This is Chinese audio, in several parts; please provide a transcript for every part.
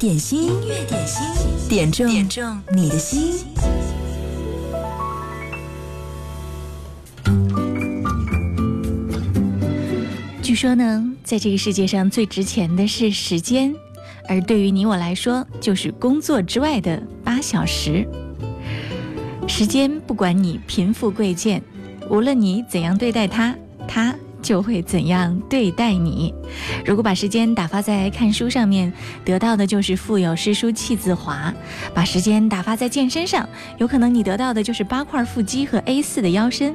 点心，音乐点心，点中点中你的心。据说呢，在这个世界上最值钱的是时间，而对于你我来说，就是工作之外的八小时。时间不管你贫富贵贱，无论你怎样对待它，它。就会怎样对待你？如果把时间打发在看书上面，得到的就是腹有诗书气自华；把时间打发在健身上，有可能你得到的就是八块腹肌和 A 四的腰身。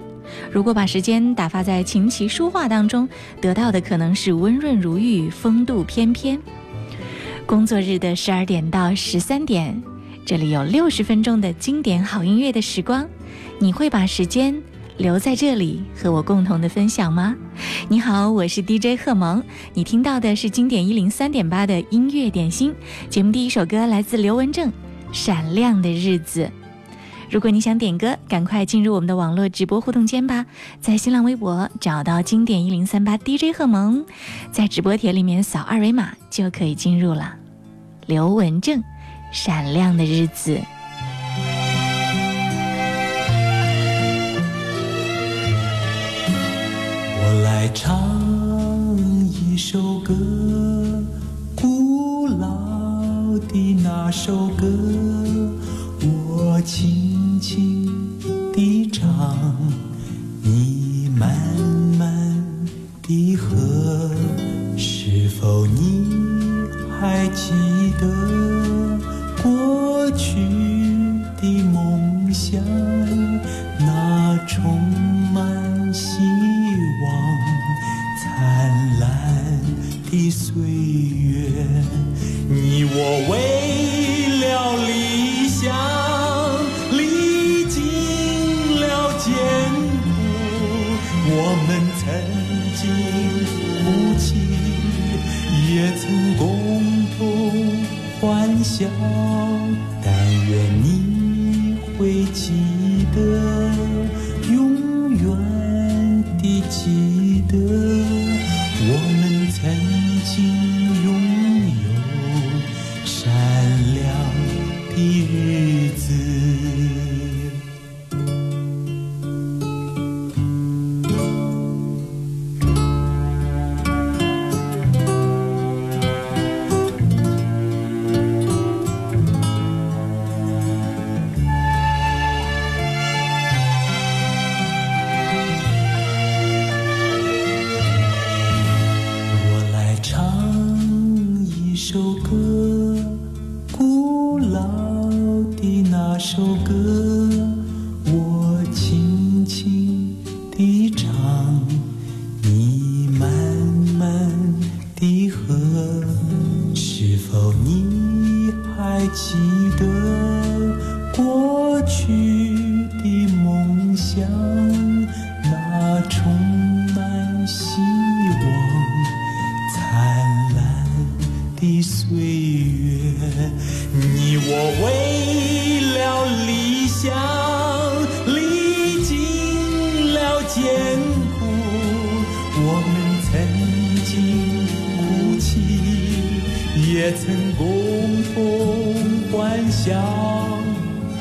如果把时间打发在琴棋书画当中，得到的可能是温润如玉、风度翩翩。工作日的十二点到十三点，这里有六十分钟的经典好音乐的时光，你会把时间？留在这里和我共同的分享吗？你好，我是 DJ 贺萌，你听到的是经典一零三点八的音乐点心节目。第一首歌来自刘文正，《闪亮的日子》。如果你想点歌，赶快进入我们的网络直播互动间吧，在新浪微博找到经典一零三八 DJ 贺萌，在直播帖里面扫二维码就可以进入了。刘文正，《闪亮的日子》。来唱一首歌，古老的那首歌，我轻轻地唱，你慢慢地和，是否你还记得？也曾共同欢笑，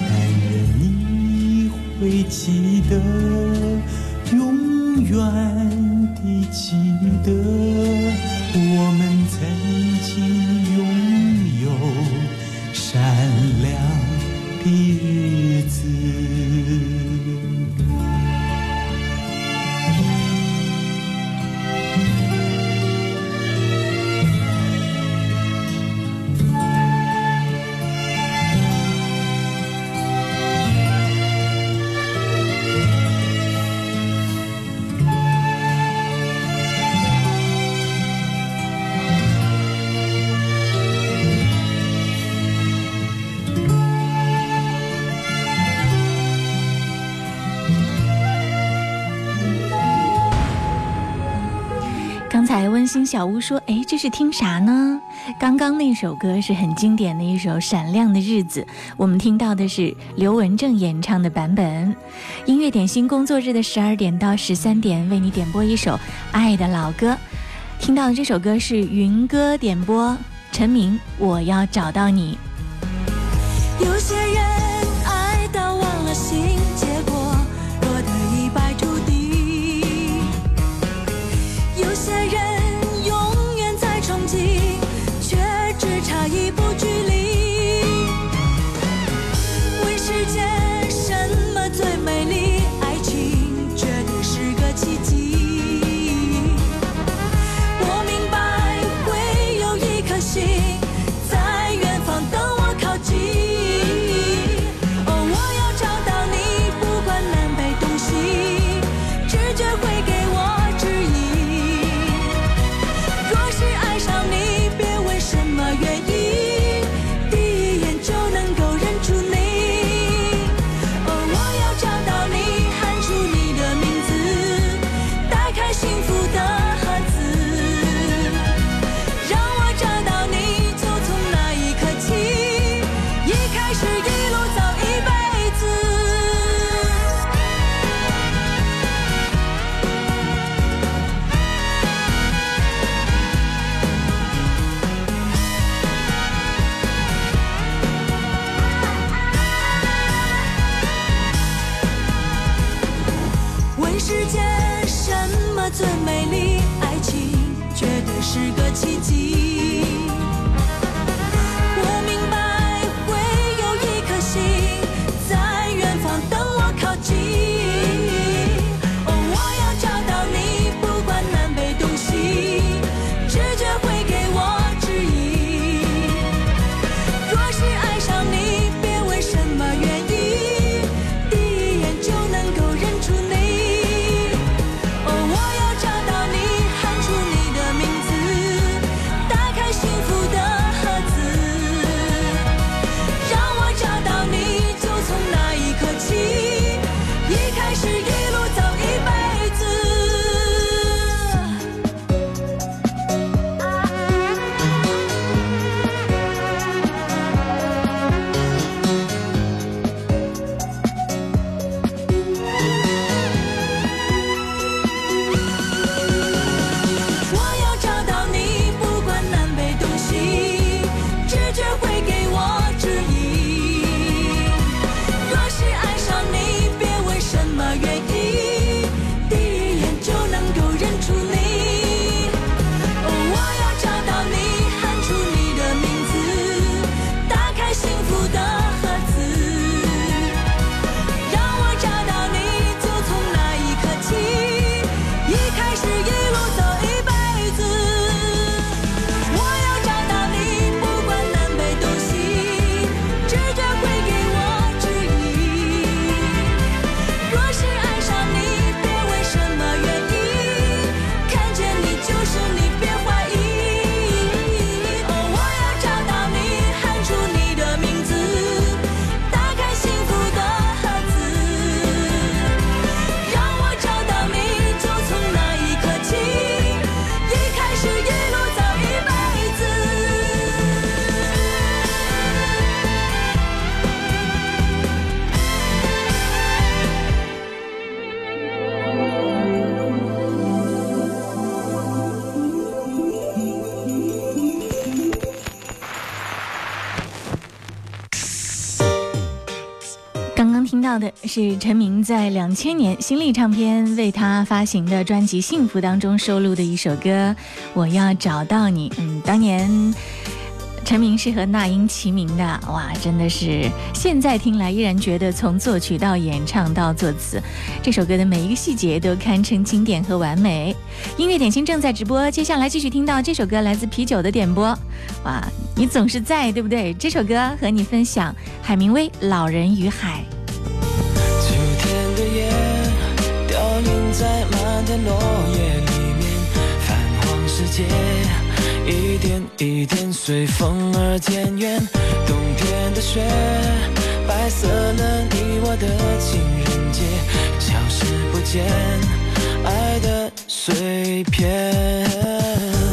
但愿你会记得，永远的记得。小屋说：“哎，这是听啥呢？刚刚那首歌是很经典的一首《闪亮的日子》，我们听到的是刘文正演唱的版本。音乐点心工作日的十二点到十三点，为你点播一首爱的老歌。听到的这首歌是云歌点播，陈明，我要找到你。有些人爱。到忘了心，结果落得一败涂地。有些人的是陈明在两千年新力唱片为他发行的专辑《幸福》当中收录的一首歌《我要找到你》。嗯，当年陈明是和那英齐名的，哇，真的是现在听来依然觉得从作曲到演唱到作词，这首歌的每一个细节都堪称经典和完美。音乐点心正在直播，接下来继续听到这首歌来自啤酒的点播。哇，你总是在，对不对？这首歌和你分享海明威《老人与海》。在落叶里面，泛黄世界一点一点随风而渐远。冬天的雪，白色了你我的情人节，消失不见爱的碎片。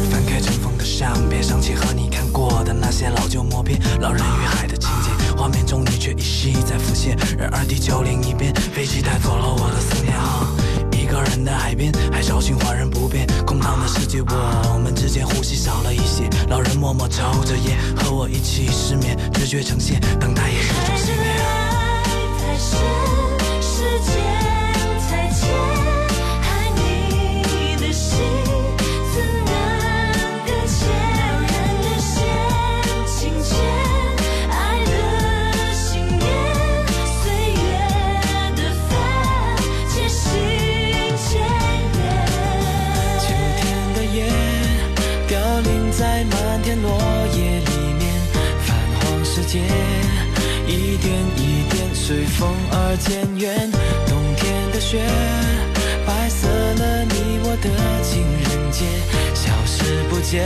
翻开尘封的相片，想起和你看过的那些老旧默片，老人与海的情节，画面中你却依稀在浮现。然而地球另一边，飞机带走了我的思念。个人的海边，海潮循环人不变。空荡的世界，我们之间呼吸少了一些。老人默默抽着烟，和我一起失眠，直觉呈现，等待也是种信念。爱太深，时间太浅，随风而渐远。冬天的雪白色了你我的情人节，消失不见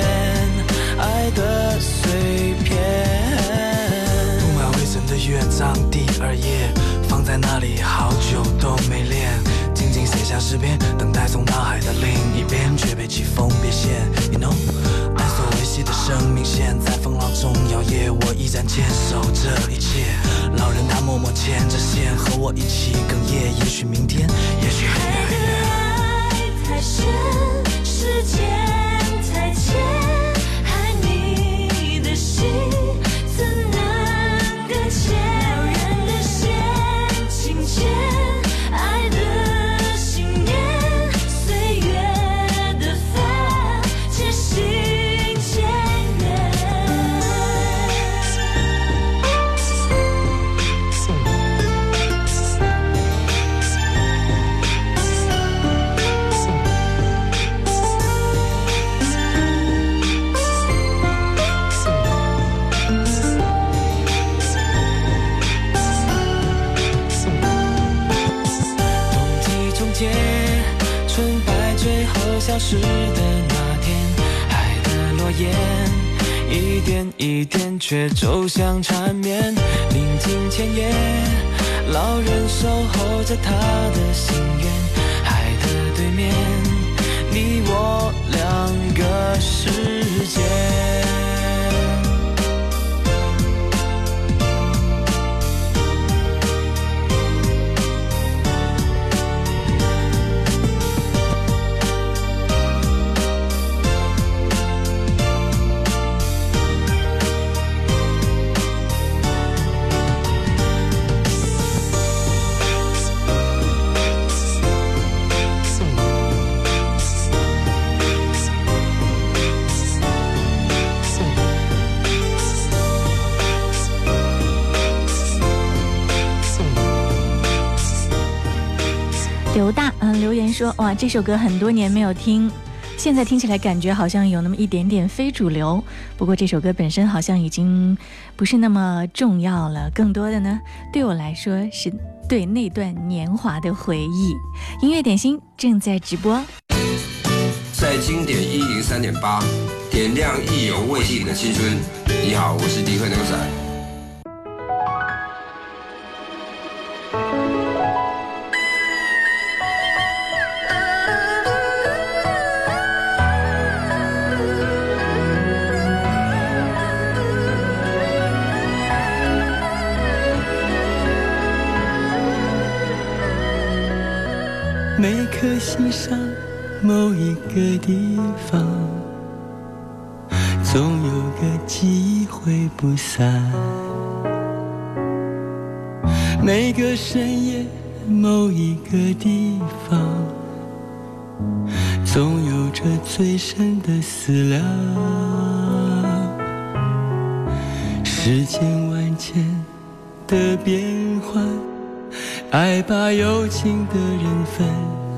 爱的碎片。铺满灰尘的乐章第二页，放在那里好久都没下诗篇，等待从大海的另一边，却被季风变线。You know，爱所维系的生命线在风浪中摇曳，我依然坚守这一切。老人他默默牵着线，和我一起哽咽。也许明天，也许很远很远。爱太深，时间太浅，爱你的心消失的那天，海的落叶一点一点却走向缠绵。临近前夜，老人守候着他的心愿，海的对面，你我两个世界。说，哇，这首歌很多年没有听，现在听起来感觉好像有那么一点点非主流。不过这首歌本身好像已经不是那么重要了，更多的呢，对我来说是对那段年华的回忆。音乐点心正在直播，在经典一零三点八，点亮意犹未尽的青春。你好，我是迪克牛仔。每颗心上某一个地方，总有个记忆挥不散。每个深夜某一个地方，总有着最深的思量。世间万千的变幻。爱把有情的人分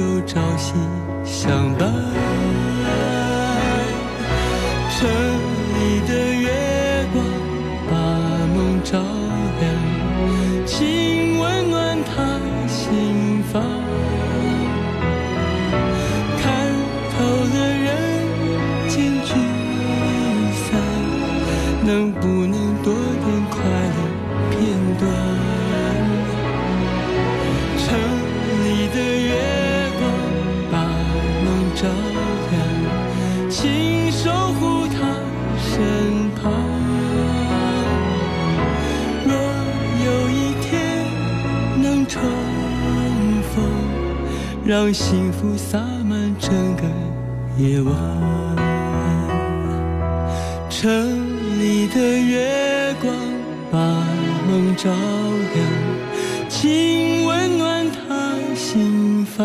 够朝夕相伴。让幸福洒满整个夜晚。城里的月光把梦照亮，请温暖他心房。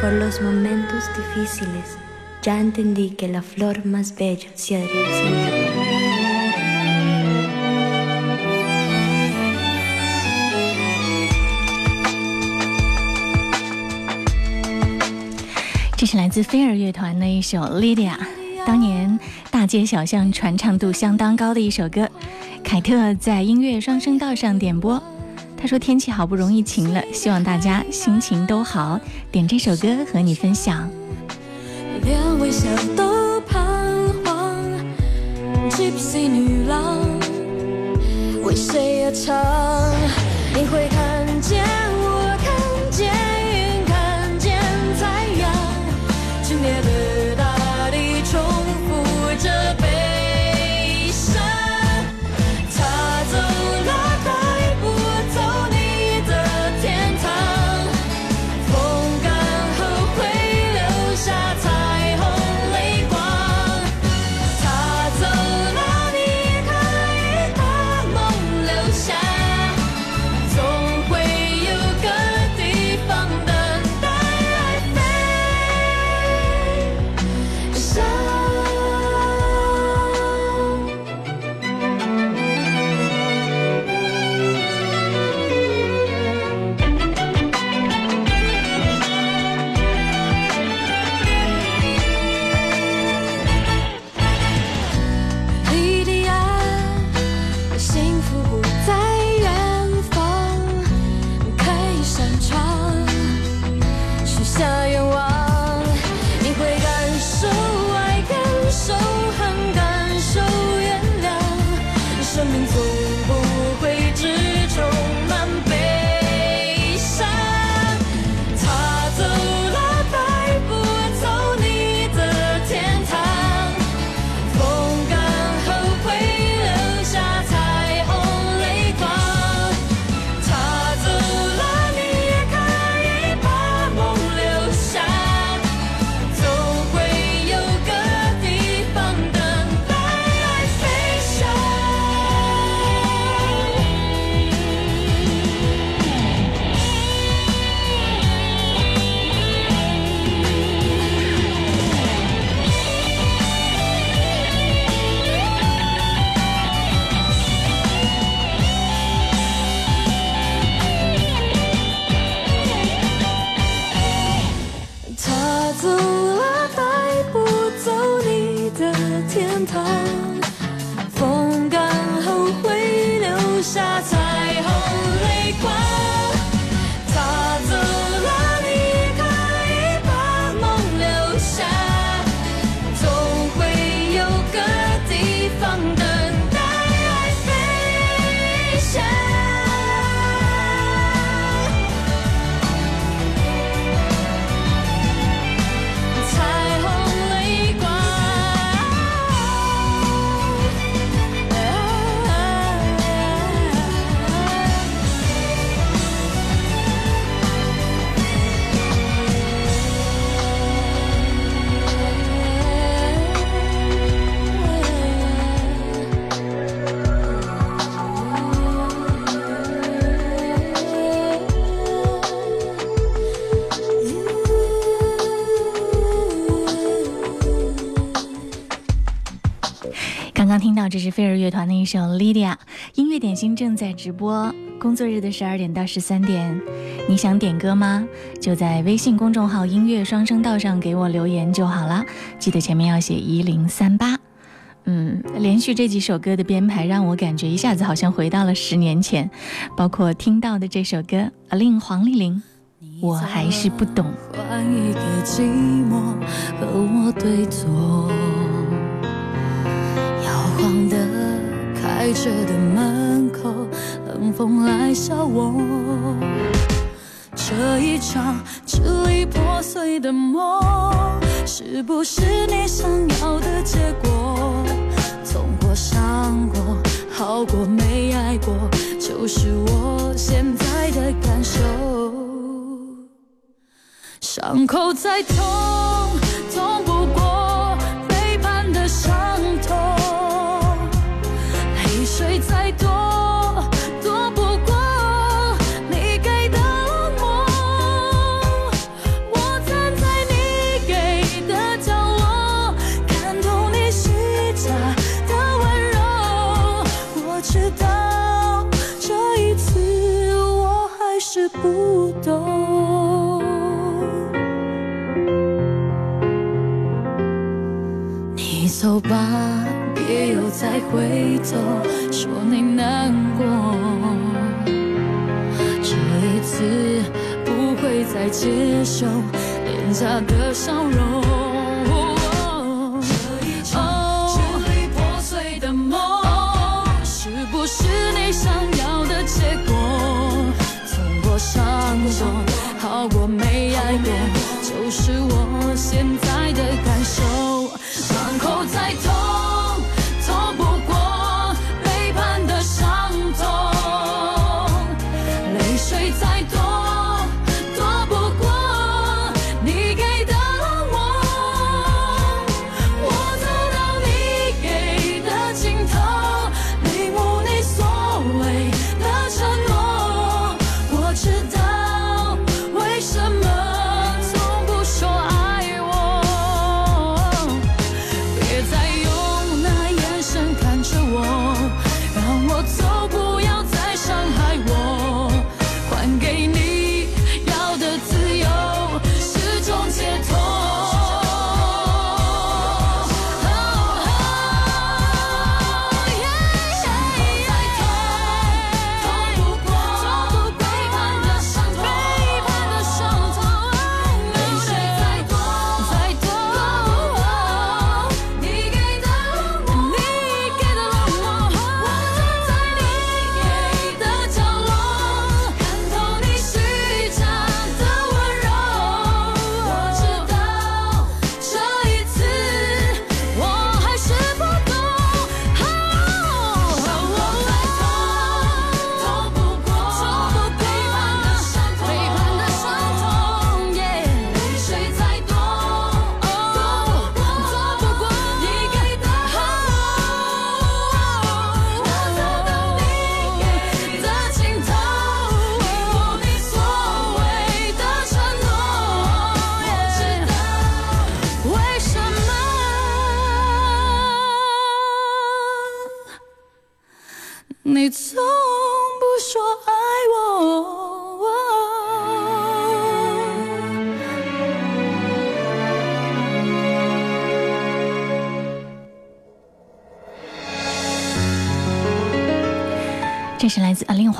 Por los momentos difíciles, ya entendí que la flor más bella se adormece. 这是来自飞儿乐团的一首《Lydia》，当年大街小巷传唱度相当高的一首歌。凯特在音乐双声道上点播，他说天气好不容易晴了，希望大家心情都好，点这首歌和你分享。连微笑都彷徨。Gypsy 女郎为谁而唱？你会首《Lydia》，音乐点心正在直播，工作日的十二点到十三点，你想点歌吗？就在微信公众号“音乐双声道”上给我留言就好了，记得前面要写一零三八。嗯，连续这几首歌的编排让我感觉一下子好像回到了十年前，包括听到的这首歌《令黄丽玲》，我还是不懂。换一个寂寞和我对坐，摇晃的开车的门口，冷风来笑我。这一场支离破碎的梦，是不是你想要的结果？痛过、伤过，好过没爱过，就是我现在的感受。伤口再，痛再回头，说你难过。这一次不会再接受廉价的笑容。这一场支离破碎的梦，是不是你想要的结果？痛过伤过，好过没爱过，就是我现在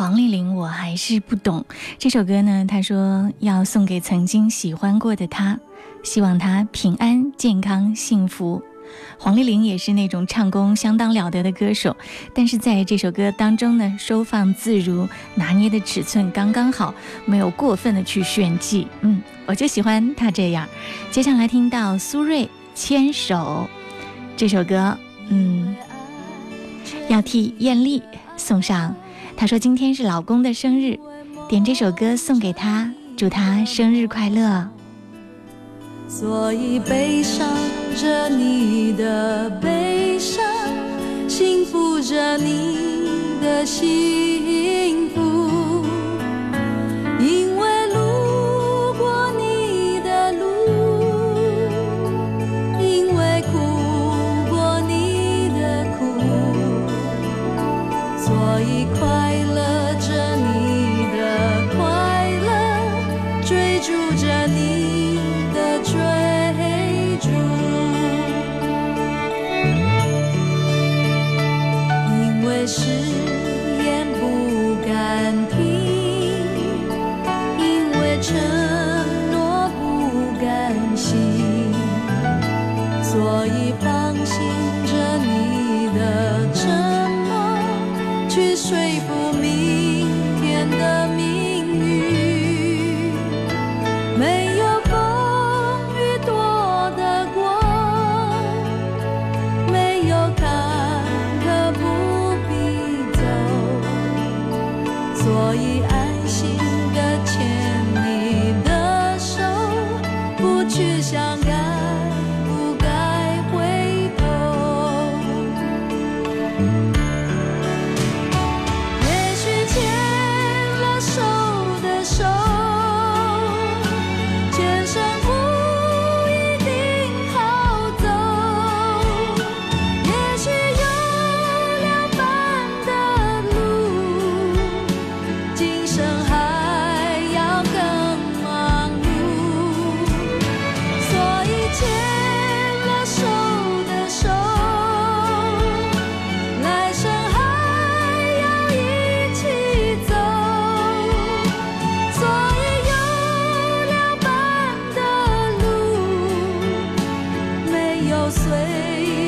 黄丽玲，我还是不懂这首歌呢。他说要送给曾经喜欢过的他，希望他平安、健康、幸福。黄丽玲也是那种唱功相当了得的歌手，但是在这首歌当中呢，收放自如，拿捏的尺寸刚刚好，没有过分的去炫技。嗯，我就喜欢他这样。接下来听到苏芮《牵手》这首歌，嗯，要替艳丽送上。她说今天是老公的生日，点这首歌送给他，祝他生日快乐。所以悲伤着你的悲伤，幸福着你的幸福，岁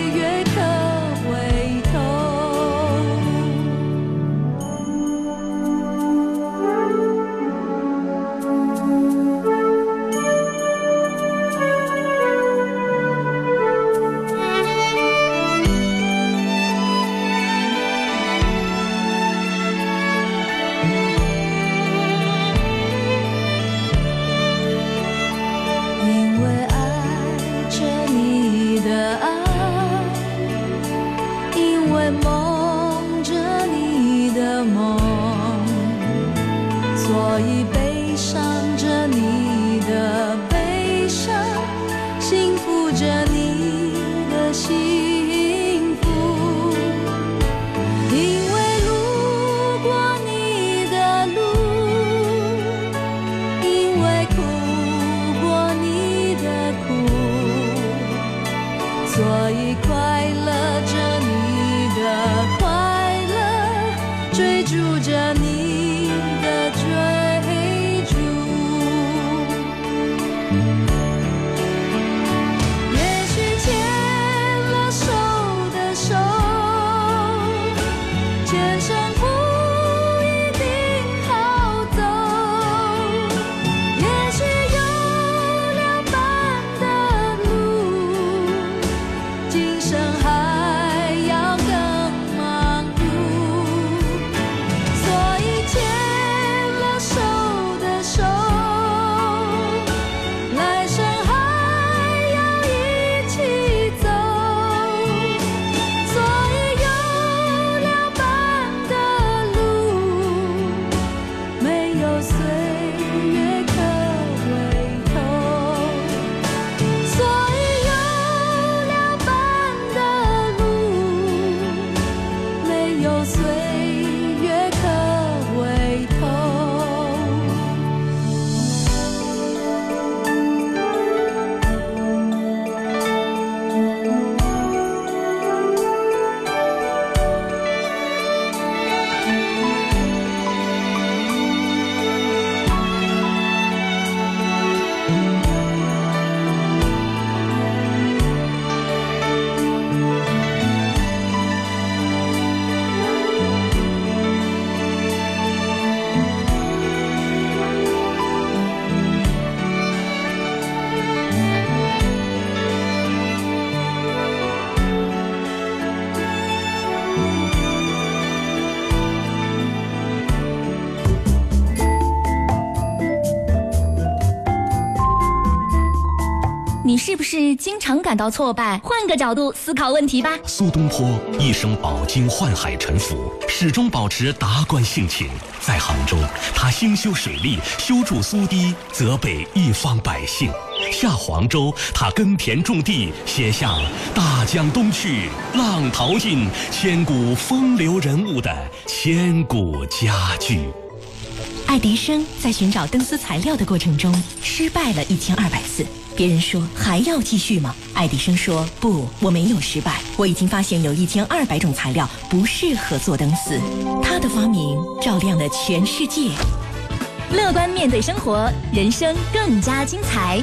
是经常感到挫败？换个角度思考问题吧。苏东坡一生饱经宦海沉浮，始终保持达观性情。在杭州，他兴修水利，修筑苏堤，泽北一方百姓；下黄州，他耕田种地，写下“大江东去，浪淘尽，千古风流人物”的千古佳句。爱迪生在寻找灯丝材料的过程中失败了一千二百次。别人说还要继续吗？爱迪生说不，我没有失败，我已经发现有一千二百种材料不适合做灯丝。他的发明照亮了全世界。乐观面对生活，人生更加精彩。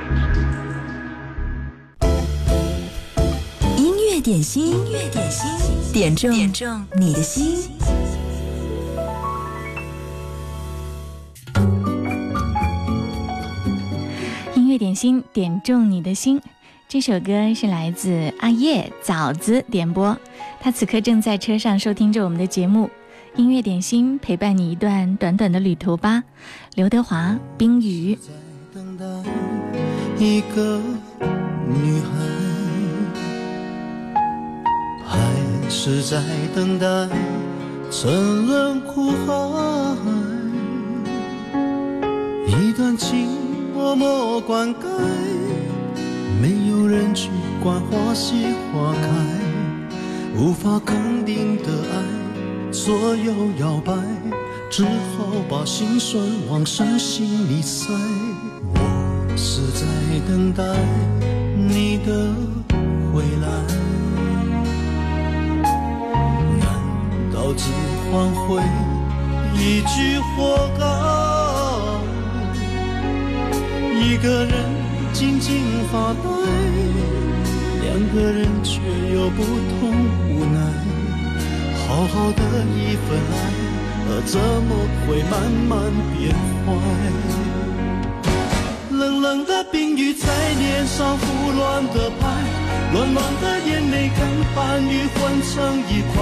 点心，音乐点心，点中点中你的心。音乐点心点中你的心。这首歌是来自阿叶枣子点播，他此刻正在车上收听着我们的节目。音乐点心陪伴你一段短短的旅途吧。刘德华，冰雨。等待一个女孩，还是在等待沉沦苦海？一段情默默灌溉，没有人去管花谢花开，无法肯定的爱。左右摇摆，只好把心酸往深心里塞。我是在等待你的回来，难道只换回一句活该？一个人静静发呆，两个人却有不同无奈。好好的一份爱，怎么会慢慢变坏？冷冷的冰雨在脸上胡乱的拍，乱乱的眼泪跟寒雨混成一块，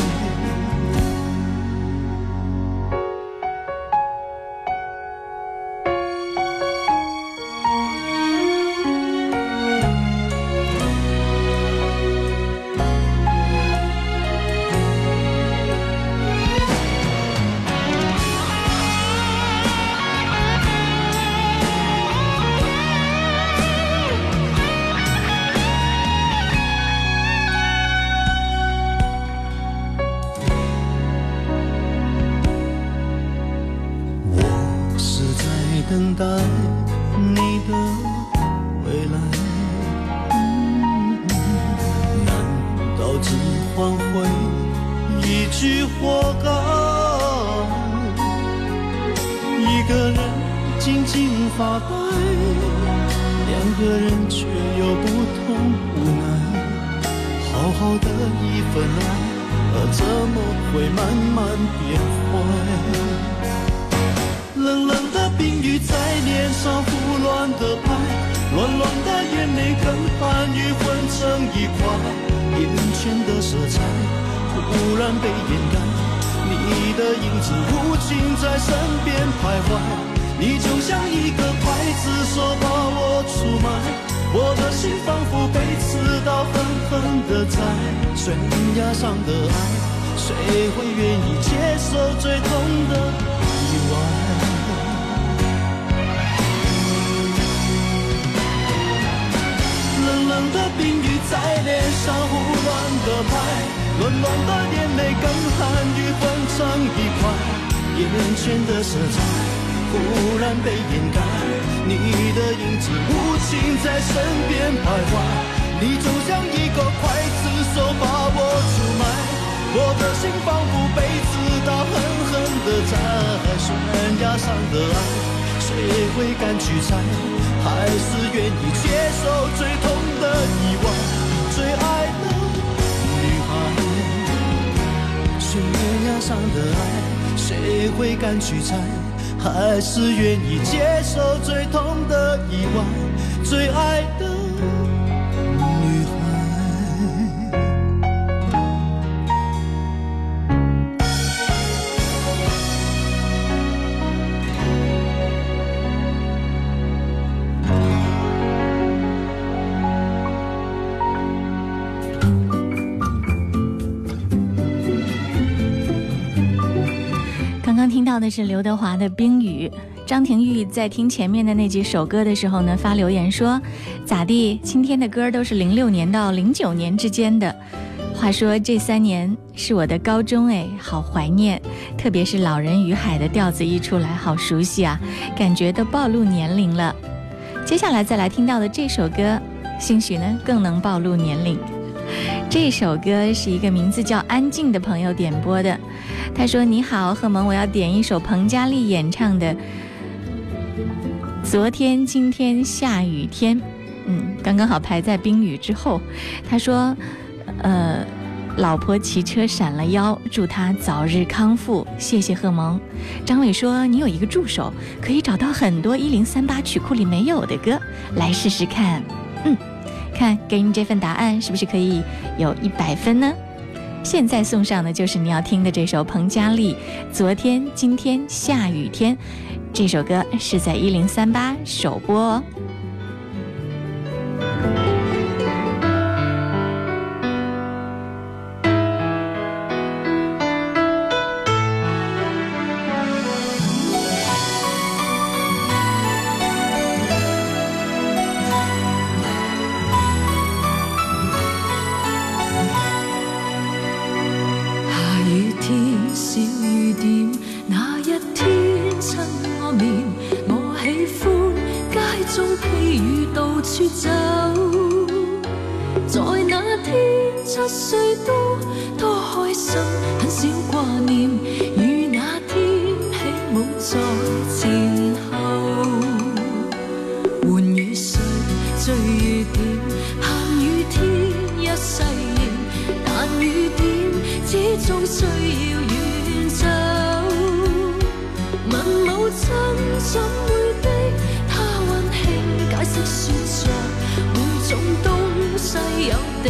眼泪跟寒雨混成一块，眼前的色彩忽然被掩盖，你的影子无情在身边徘徊，你就像一个刽子手把我出卖。我的心仿佛被刺刀狠狠的宰，悬崖上的爱，谁会愿意接受最痛的意外？的冰雨在脸上胡乱的拍，暖暖的眼泪跟寒雨混成一块，眼前的色彩忽然被掩盖，你的影子无情在身边徘徊，你就像一个刽子手把我出卖。我的心仿佛被刺刀狠狠地扎，悬崖上的爱，谁会敢去猜？还是愿意接受最痛的意外，最爱的女孩。悬崖上的爱，谁会敢去猜？还是愿意接受最痛的意外，最爱的到的是刘德华的《冰雨》。张庭玉在听前面的那几首歌的时候呢，发留言说：“咋地？今天的歌都是零六年到零九年之间的。话说这三年是我的高中，哎，好怀念。特别是《老人与海》的调子一出来，好熟悉啊，感觉都暴露年龄了。接下来再来听到的这首歌，兴许呢更能暴露年龄。这首歌是一个名字叫安静的朋友点播的。他说：“你好，贺蒙，我要点一首彭佳丽演唱的《昨天、今天、下雨天》。嗯，刚刚好排在冰雨之后。”他说：“呃，老婆骑车闪了腰，祝她早日康复，谢谢贺蒙。”张伟说：“你有一个助手，可以找到很多一零三八曲库里没有的歌，来试试看。”嗯，看给你这份答案是不是可以有一百分呢？现在送上的就是你要听的这首彭佳丽《昨天、今天、下雨天》，这首歌是在一零三八首播哦。终需要远走。问母亲怎会的，她温馨解释说着，每种东西有定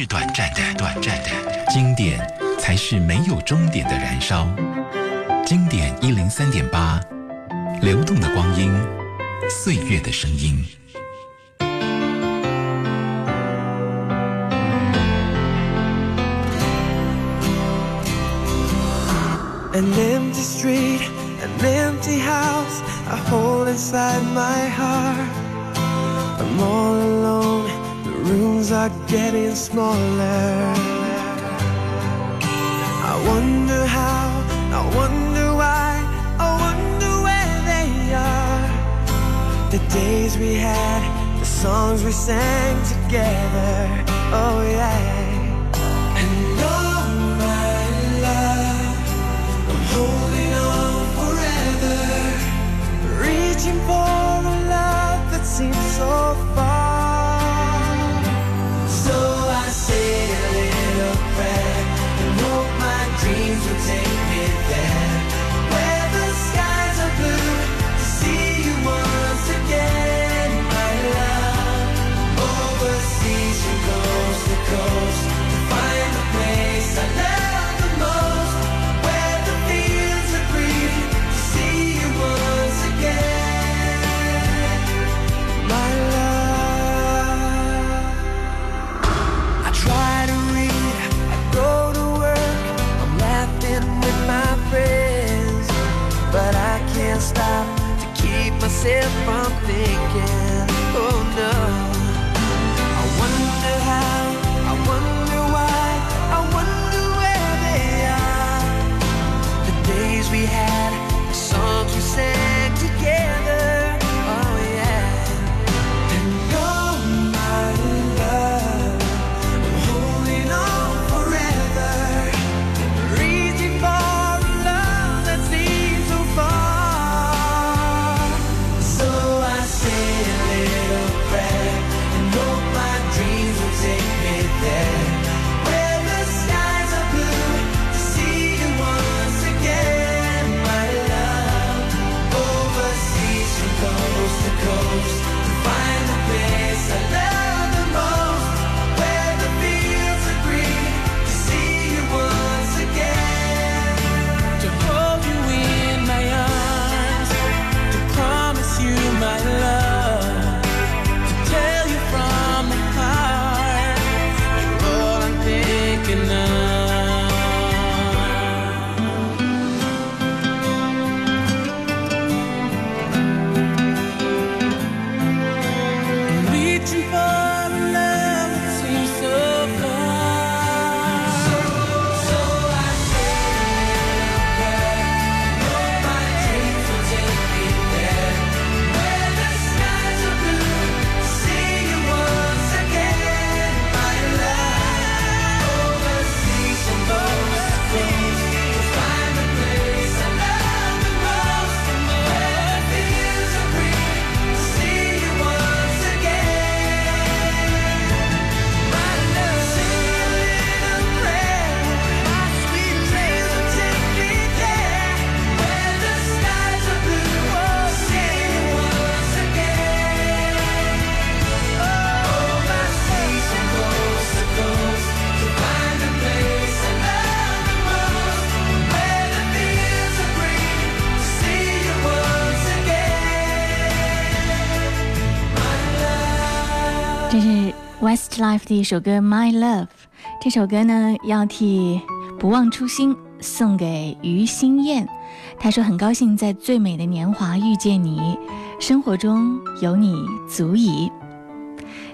是短暂的，短暂的；经典才是没有终点的燃烧。经典一零三点八，流动的光阴，岁月的声音。An empty street, an empty house I hold inside my heart. I'm all alone. Rooms are getting smaller. I wonder how, I wonder why, I wonder where they are. The days we had, the songs we sang together. Oh, yeah. And all my love. I'm holding on forever, reaching for a love that seems so Life 的一首歌《My Love》。这首歌呢，要替不忘初心送给于心燕。她说很高兴在最美的年华遇见你，生活中有你足矣。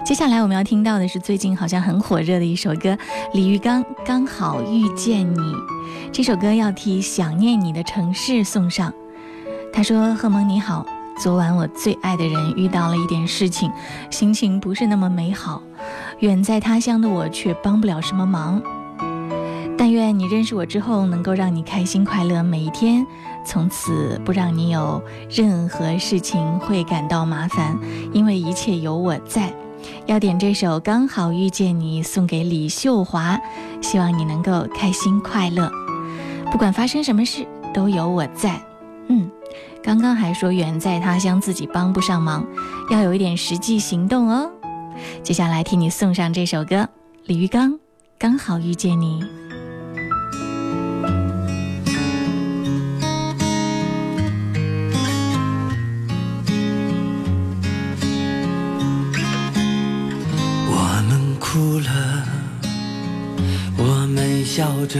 接下来我们要听到的是最近好像很火热的一首歌，李玉刚《刚好遇见你》。这首歌要替想念你的城市送上。他说：“贺蒙你好，昨晚我最爱的人遇到了一点事情，心情不是那么美好。远在他乡的我却帮不了什么忙。但愿你认识我之后，能够让你开心快乐每一天，从此不让你有任何事情会感到麻烦，因为一切有我在。要点这首《刚好遇见你》，送给李秀华，希望你能够开心快乐，不管发生什么事都有我在。嗯，刚刚还说远在他乡自己帮不上忙，要有一点实际行动哦。接下来替你送上这首歌，李玉刚《刚好遇见你》。我们哭了，我们笑着，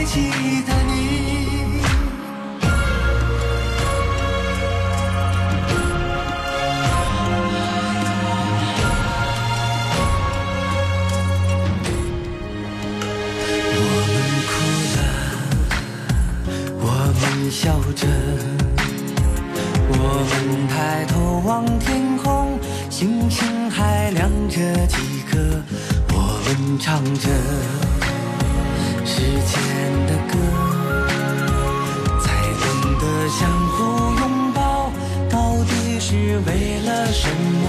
会记得你。我们哭了，我们笑着，我们抬头望天空，星星还亮着几颗，我们唱着时间的歌，才懂得相互拥抱，到底是为了什么？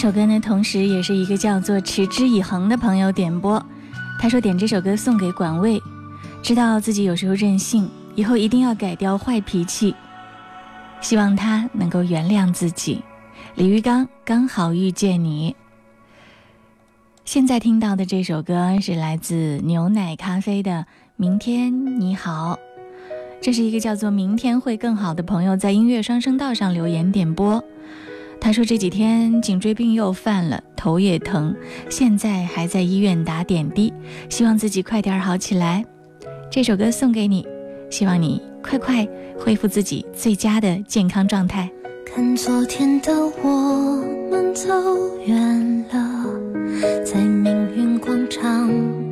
首歌呢，同时也是一个叫做持之以恒的朋友点播。他说点这首歌送给管卫，知道自己有时候任性，以后一定要改掉坏脾气。希望他能够原谅自己。李玉刚刚好遇见你。现在听到的这首歌是来自牛奶咖啡的《明天你好》，这是一个叫做“明天会更好”的朋友在音乐双声道上留言点播。他说这几天颈椎病又犯了，头也疼，现在还在医院打点滴，希望自己快点好起来。这首歌送给你，希望你快快恢复自己最佳的健康状态。看昨天的我们走远了，在命运广场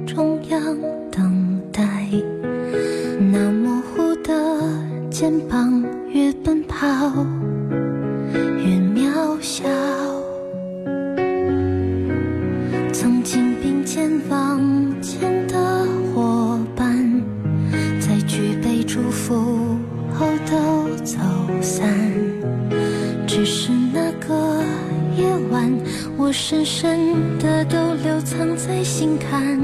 中央等待。那模糊的肩膀，越奔跑越笑。曾经并肩往前的伙伴，在举杯祝福后都走散。只是那个夜晚，我深深的都留藏在心坎。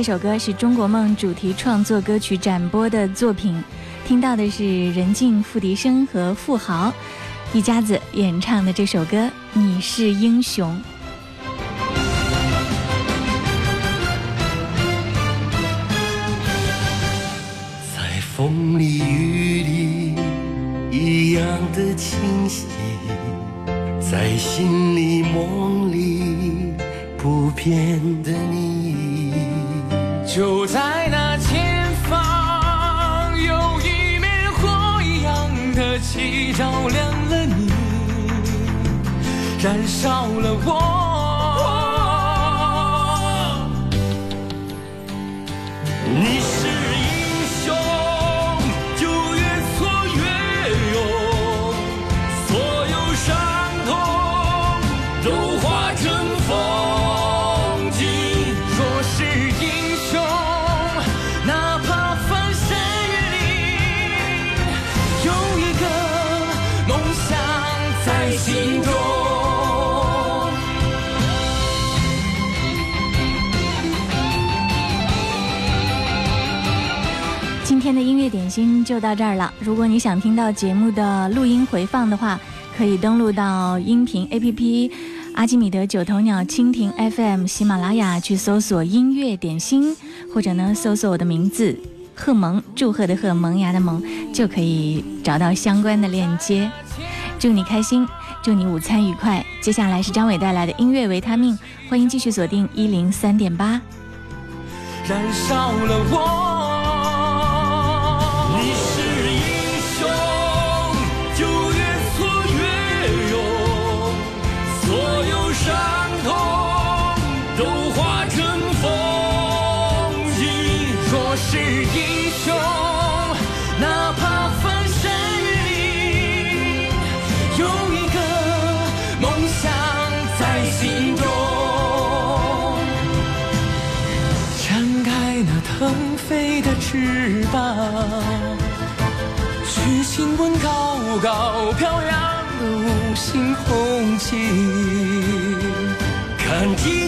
这首歌是中国梦主题创作歌曲展播的作品，听到的是任静、付笛声和付豪一家子演唱的这首歌《你是英雄》。在风里雨里一样的清晰，在心里梦里不变的少了我。点心就到这儿了。如果你想听到节目的录音回放的话，可以登录到音频 APP 阿基米德九头鸟、蜻蜓 FM、喜马拉雅去搜索“音乐点心”，或者呢搜索我的名字贺萌，祝贺的贺，萌芽的萌，就可以找到相关的链接。祝你开心，祝你午餐愉快。接下来是张伟带来的音乐维他命，欢迎继续锁定一零三点八。燃烧了我。高高飘扬的五星红旗。看天。